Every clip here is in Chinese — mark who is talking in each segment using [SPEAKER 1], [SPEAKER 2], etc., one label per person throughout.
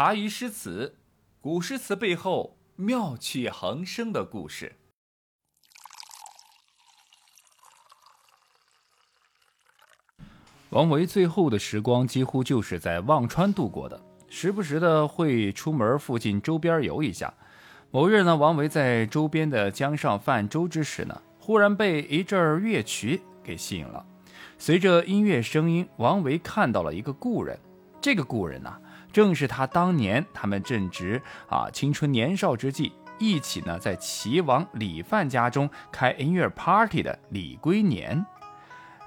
[SPEAKER 1] 茶余诗词，古诗词背后妙趣横生的故事。王维最后的时光几乎就是在忘川度过的，时不时的会出门附近周边游一下。某日呢，王维在周边的江上泛舟之时呢，忽然被一阵乐曲给吸引了。随着音乐声音，王维看到了一个故人。这个故人呢，正是他当年他们正值啊青春年少之际，一起呢在齐王李范家中开音乐 party 的李龟年。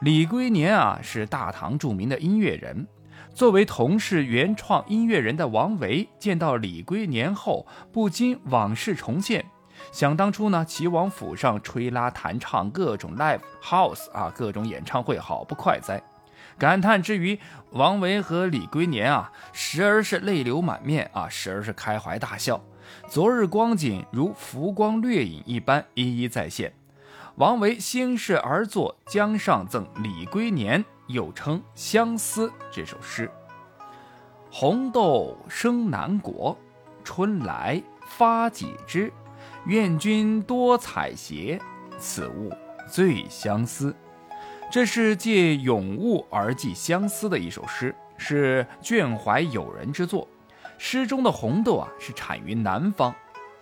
[SPEAKER 1] 李龟年啊，是大唐著名的音乐人。作为同是原创音乐人的王维，见到李龟年后，不禁往事重现。想当初呢，齐王府上吹拉弹唱各种 live house 啊，各种演唱会，好不快哉！感叹之余，王维和李龟年啊，时而是泪流满面啊，时而是开怀大笑。昨日光景如浮光掠影一般，一一再现。王维兴势而作《江上赠李龟年》，又称《相思》这首诗：红豆生南国，春来发几枝。愿君多采撷，此物最相思。这是借咏物而寄相思的一首诗，是眷怀友人之作。诗中的红豆啊，是产于南方。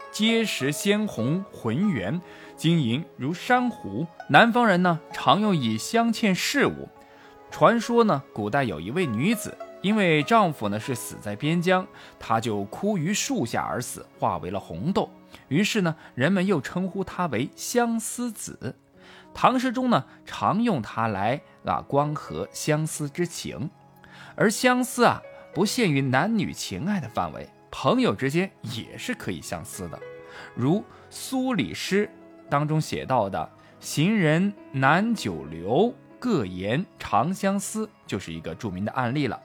[SPEAKER 1] 结实鲜红浑圆，晶莹如珊瑚。南方人呢，常用以镶嵌饰物。传说呢，古代有一位女子，因为丈夫呢是死在边疆，她就枯于树下而死，化为了红豆。于是呢，人们又称呼她为相思子。唐诗中呢，常用它来啊关和相思之情。而相思啊，不限于男女情爱的范围。朋友之间也是可以相思的，如苏礼诗当中写到的“行人难久留，各言长相思”，就是一个著名的案例了。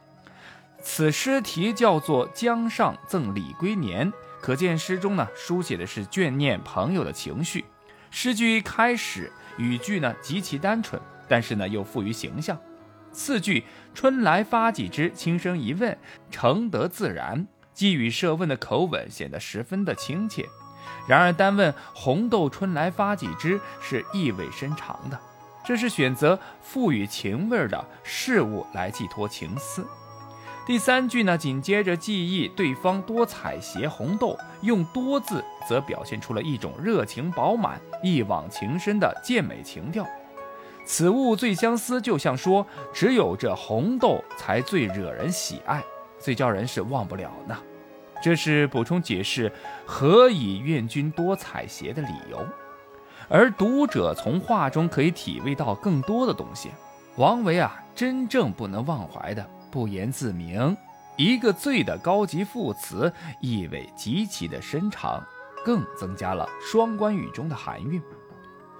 [SPEAKER 1] 此诗题叫做《江上赠李龟年》，可见诗中呢书写的是眷念朋友的情绪。诗句一开始语句呢极其单纯，但是呢又富于形象。次句“春来发几枝”，轻声一问，诚得自然。寄语设问的口吻显得十分的亲切，然而单问“红豆春来发几枝”是意味深长的，这是选择赋予情味的事物来寄托情思。第三句呢，紧接着记忆对方多采撷红豆，用“多”字则表现出了一种热情饱满、一往情深的健美情调。此物最相思，就像说只有这红豆才最惹人喜爱。最叫人是忘不了呢，这是补充解释何以愿君多采撷的理由，而读者从画中可以体味到更多的东西。王维啊，真正不能忘怀的，不言自明，一个“最”的高级副词，意味极其的深长，更增加了双关语中的含韵。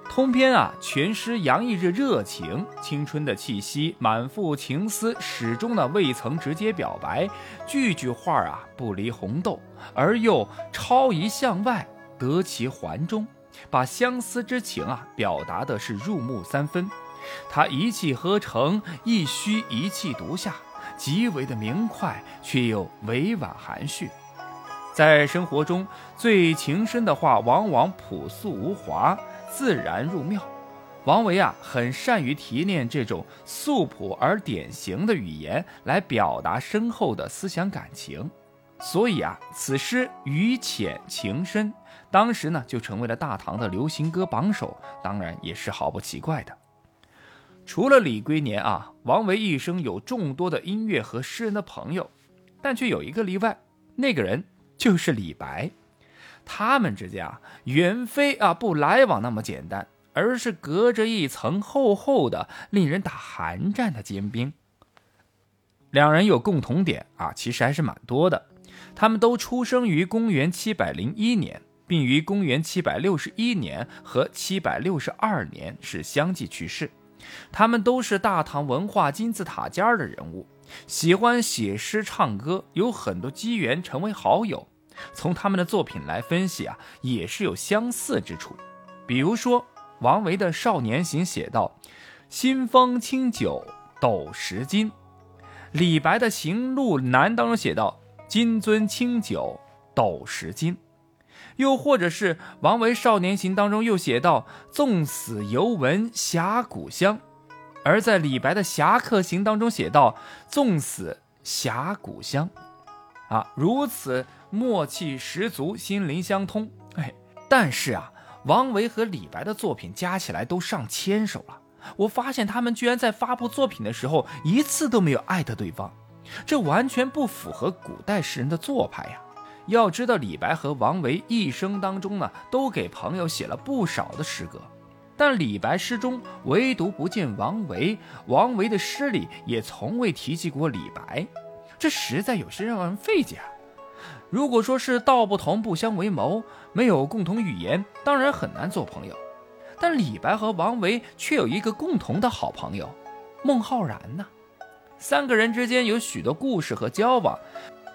[SPEAKER 1] 通篇啊，全诗洋溢着热情、青春的气息，满腹情思，始终呢未曾直接表白。句句话啊不离红豆，而又超移向外，得其环中，把相思之情啊表达的是入木三分。他一气呵成，一虚一气独下，极为的明快，却又委婉含蓄。在生活中最情深的话，往往朴素无华。自然入妙，王维啊很善于提炼这种素朴而典型的语言来表达深厚的思想感情，所以啊此诗语浅情深，当时呢就成为了大唐的流行歌榜首，当然也是毫不奇怪的。除了李龟年啊，王维一生有众多的音乐和诗人的朋友，但却有一个例外，那个人就是李白。他们之间啊，远非啊不来往那么简单，而是隔着一层厚厚的、令人打寒战的坚冰。两人有共同点啊，其实还是蛮多的。他们都出生于公元七百零一年，并于公元七百六十一年和七百六十二年是相继去世。他们都是大唐文化金字塔尖的人物，喜欢写诗唱歌，有很多机缘成为好友。从他们的作品来分析啊，也是有相似之处。比如说，王维的《少年行》写道：“新丰清酒斗十斤”；李白的《行路难》当中写道：“金樽清酒斗十斤。又或者是王维《少年行》当中又写到“纵死犹闻侠骨香”，而在李白的《侠客行》当中写到“纵死侠骨香”，啊，如此默契十足，心灵相通。哎，但是啊，王维和李白的作品加起来都上千首了，我发现他们居然在发布作品的时候一次都没有艾特对方，这完全不符合古代诗人的做派呀。要知道，李白和王维一生当中呢，都给朋友写了不少的诗歌，但李白诗中唯独不见王维，王维的诗里也从未提及过李白，这实在有些让人费解啊。如果说是道不同不相为谋，没有共同语言，当然很难做朋友。但李白和王维却有一个共同的好朋友，孟浩然呢，三个人之间有许多故事和交往。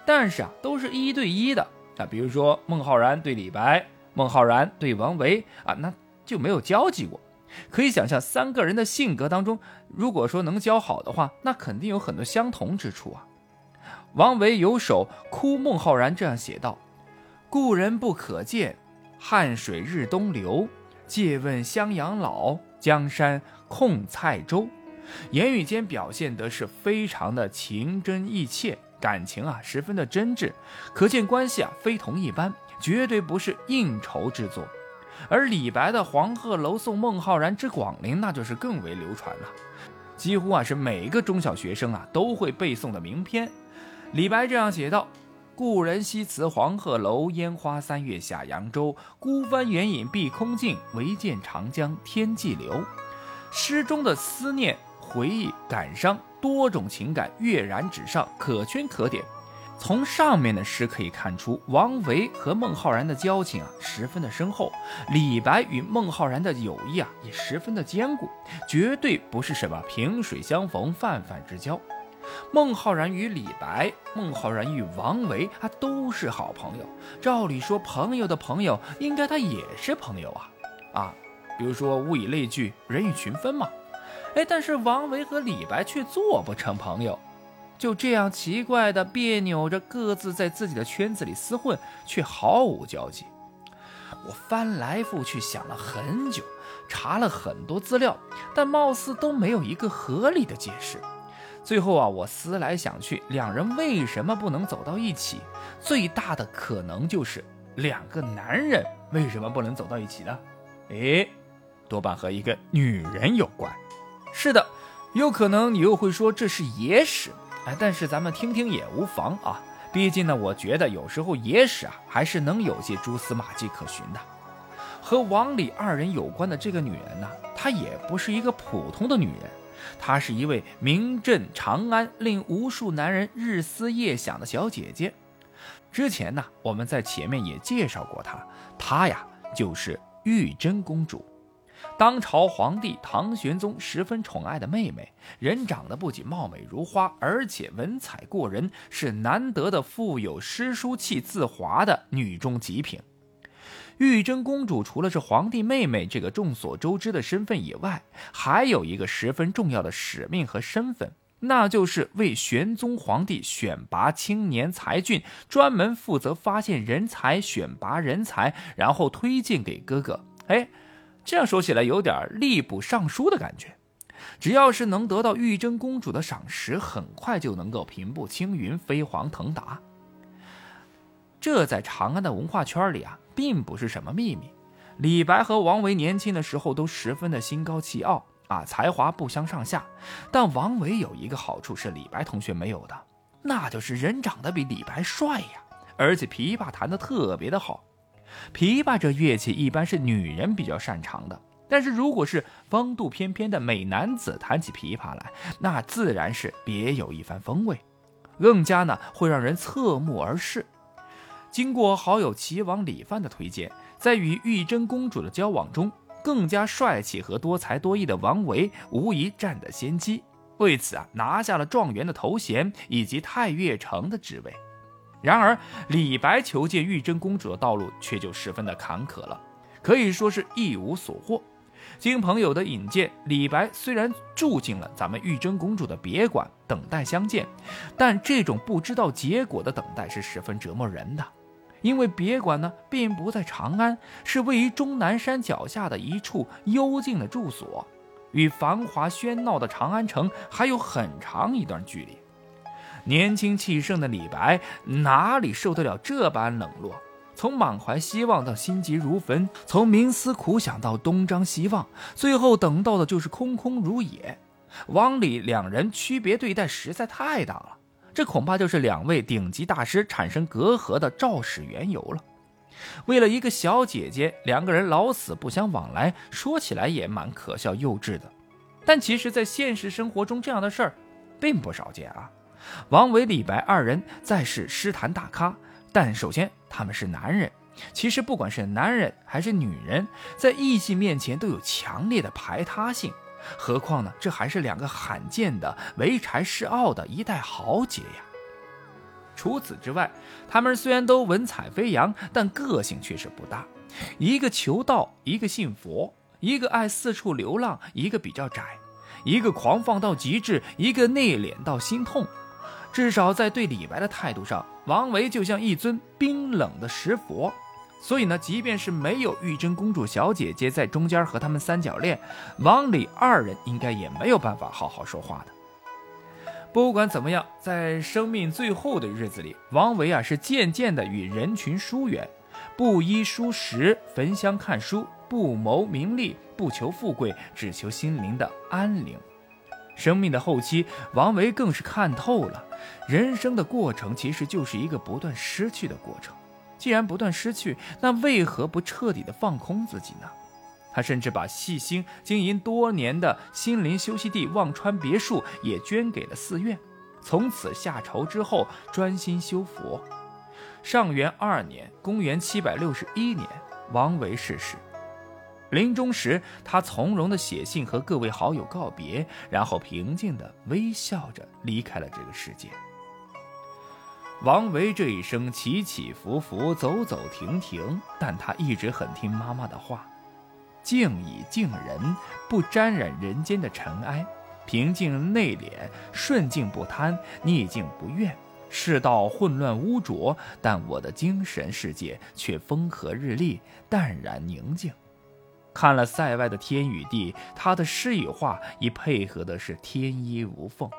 [SPEAKER 1] 但是啊，都是一对一的啊，比如说孟浩然对李白，孟浩然对王维啊，那就没有交集过。可以想象，三个人的性格当中，如果说能交好的话，那肯定有很多相同之处啊。王维有首《哭孟浩然》这样写道：“故人不可见，汉水日东流。借问襄阳老，江山空蔡州。”言语间表现的是非常的情真意切。感情啊，十分的真挚，可见关系啊非同一般，绝对不是应酬之作。而李白的《黄鹤楼送孟浩然之广陵》，那就是更为流传了，几乎啊是每个中小学生啊都会背诵的名篇。李白这样写道：“故人西辞黄鹤楼，烟花三月下扬州。孤帆远影碧空尽，唯见长江天际流。”诗中的思念、回忆、感伤。多种情感跃然纸上，可圈可点。从上面的诗可以看出，王维和孟浩然的交情啊十分的深厚，李白与孟浩然的友谊啊也十分的坚固，绝对不是什么萍水相逢、泛泛之交。孟浩然与李白，孟浩然与王维啊都是好朋友。照理说，朋友的朋友应该他也是朋友啊啊，比如说物以类聚，人以群分嘛。哎，但是王维和李白却做不成朋友，就这样奇怪的别扭着，各自在自己的圈子里厮混，却毫无交集。我翻来覆去想了很久，查了很多资料，但貌似都没有一个合理的解释。最后啊，我思来想去，两人为什么不能走到一起？最大的可能就是两个男人为什么不能走到一起呢？哎，多半和一个女人有关。是的，有可能你又会说这是野史，哎，但是咱们听听也无妨啊。毕竟呢，我觉得有时候野史啊还是能有些蛛丝马迹可循的。和王李二人有关的这个女人呢，她也不是一个普通的女人，她是一位名震长安、令无数男人日思夜想的小姐姐。之前呢，我们在前面也介绍过她，她呀就是玉真公主。当朝皇帝唐玄宗十分宠爱的妹妹，人长得不仅貌美如花，而且文采过人，是难得的富有诗书气自华的女中极品。玉真公主除了是皇帝妹妹这个众所周知的身份以外，还有一个十分重要的使命和身份，那就是为玄宗皇帝选拔青年才俊，专门负责发现人才、选拔人才，然后推荐给哥哥。哎。这样说起来有点吏部尚书的感觉，只要是能得到玉真公主的赏识，很快就能够平步青云、飞黄腾达。这在长安的文化圈里啊，并不是什么秘密。李白和王维年轻的时候都十分的心高气傲啊，才华不相上下。但王维有一个好处是李白同学没有的，那就是人长得比李白帅呀，而且琵琶弹得特别的好。琵琶这乐器一般是女人比较擅长的，但是如果是风度翩翩的美男子弹起琵琶来，那自然是别有一番风味，更加呢会让人侧目而视。经过好友齐王李范的推荐，在与玉真公主的交往中，更加帅气和多才多艺的王维无疑占得先机，为此啊拿下了状元的头衔以及太岳城的职位。然而，李白求见玉真公主的道路却就十分的坎坷了，可以说是一无所获。经朋友的引荐，李白虽然住进了咱们玉真公主的别馆，等待相见，但这种不知道结果的等待是十分折磨人的。因为别馆呢，并不在长安，是位于终南山脚下的一处幽静的住所，与繁华喧闹的长安城还有很长一段距离。年轻气盛的李白哪里受得了这般冷落？从满怀希望到心急如焚，从冥思苦想到东张西望，最后等到的就是空空如也。王李两人区别对待实在太大了，这恐怕就是两位顶级大师产生隔阂的肇始缘由了。为了一个小姐姐，两个人老死不相往来，说起来也蛮可笑幼稚的。但其实，在现实生活中，这样的事儿并不少见啊。王维、李白二人再是诗坛大咖。但首先，他们是男人。其实，不管是男人还是女人，在异性面前都有强烈的排他性。何况呢，这还是两个罕见的唯才是傲的一代豪杰呀。除此之外，他们虽然都文采飞扬，但个性却是不大。一个求道，一个信佛；一个爱四处流浪，一个比较窄；一个狂放到极致，一个内敛到心痛。至少在对李白的态度上，王维就像一尊冰冷的石佛。所以呢，即便是没有玉真公主小姐姐在中间和他们三角恋，王李二人应该也没有办法好好说话的。不管怎么样，在生命最后的日子里，王维啊是渐渐的与人群疏远，不衣书食，焚香看书，不谋名利，不求富贵，只求心灵的安宁。生命的后期，王维更是看透了，人生的过程其实就是一个不断失去的过程。既然不断失去，那为何不彻底的放空自己呢？他甚至把细心经营多年的心灵休息地忘川别墅也捐给了寺院，从此下朝之后专心修佛。上元二年，公元七百六十一年，王维逝世。临终时，他从容地写信和各位好友告别，然后平静地微笑着离开了这个世界。王维这一生起起伏伏，走走停停，但他一直很听妈妈的话，静以静人，不沾染人间的尘埃，平静内敛，顺境不贪，逆境不怨。世道混乱污浊，但我的精神世界却风和日丽，淡然宁静。看了塞外的天与地，他的诗与画已配合的是天衣无缝。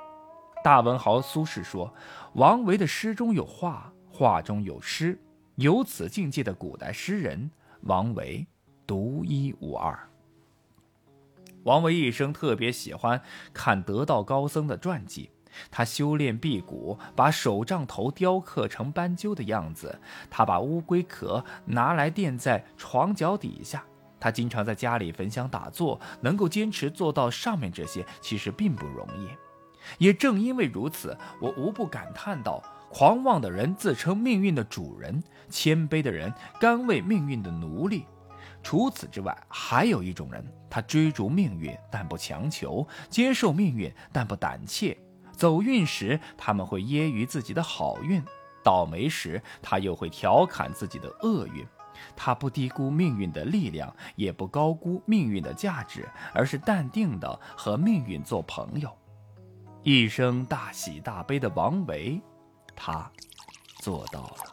[SPEAKER 1] 大文豪苏轼说：“王维的诗中有画，画中有诗，有此境界的古代诗人，王维独一无二。”王维一生特别喜欢看得道高僧的传记，他修炼辟谷，把手杖头雕刻成斑鸠的样子，他把乌龟壳拿来垫在床脚底下。他经常在家里焚香打坐，能够坚持做到上面这些，其实并不容易。也正因为如此，我无不感叹道：狂妄的人自称命运的主人，谦卑的人甘为命运的奴隶。除此之外，还有一种人，他追逐命运，但不强求；接受命运，但不胆怯。走运时，他们会揶揄自己的好运；倒霉时，他又会调侃自己的厄运。他不低估命运的力量，也不高估命运的价值，而是淡定的和命运做朋友。一生大喜大悲的王维，他做到了。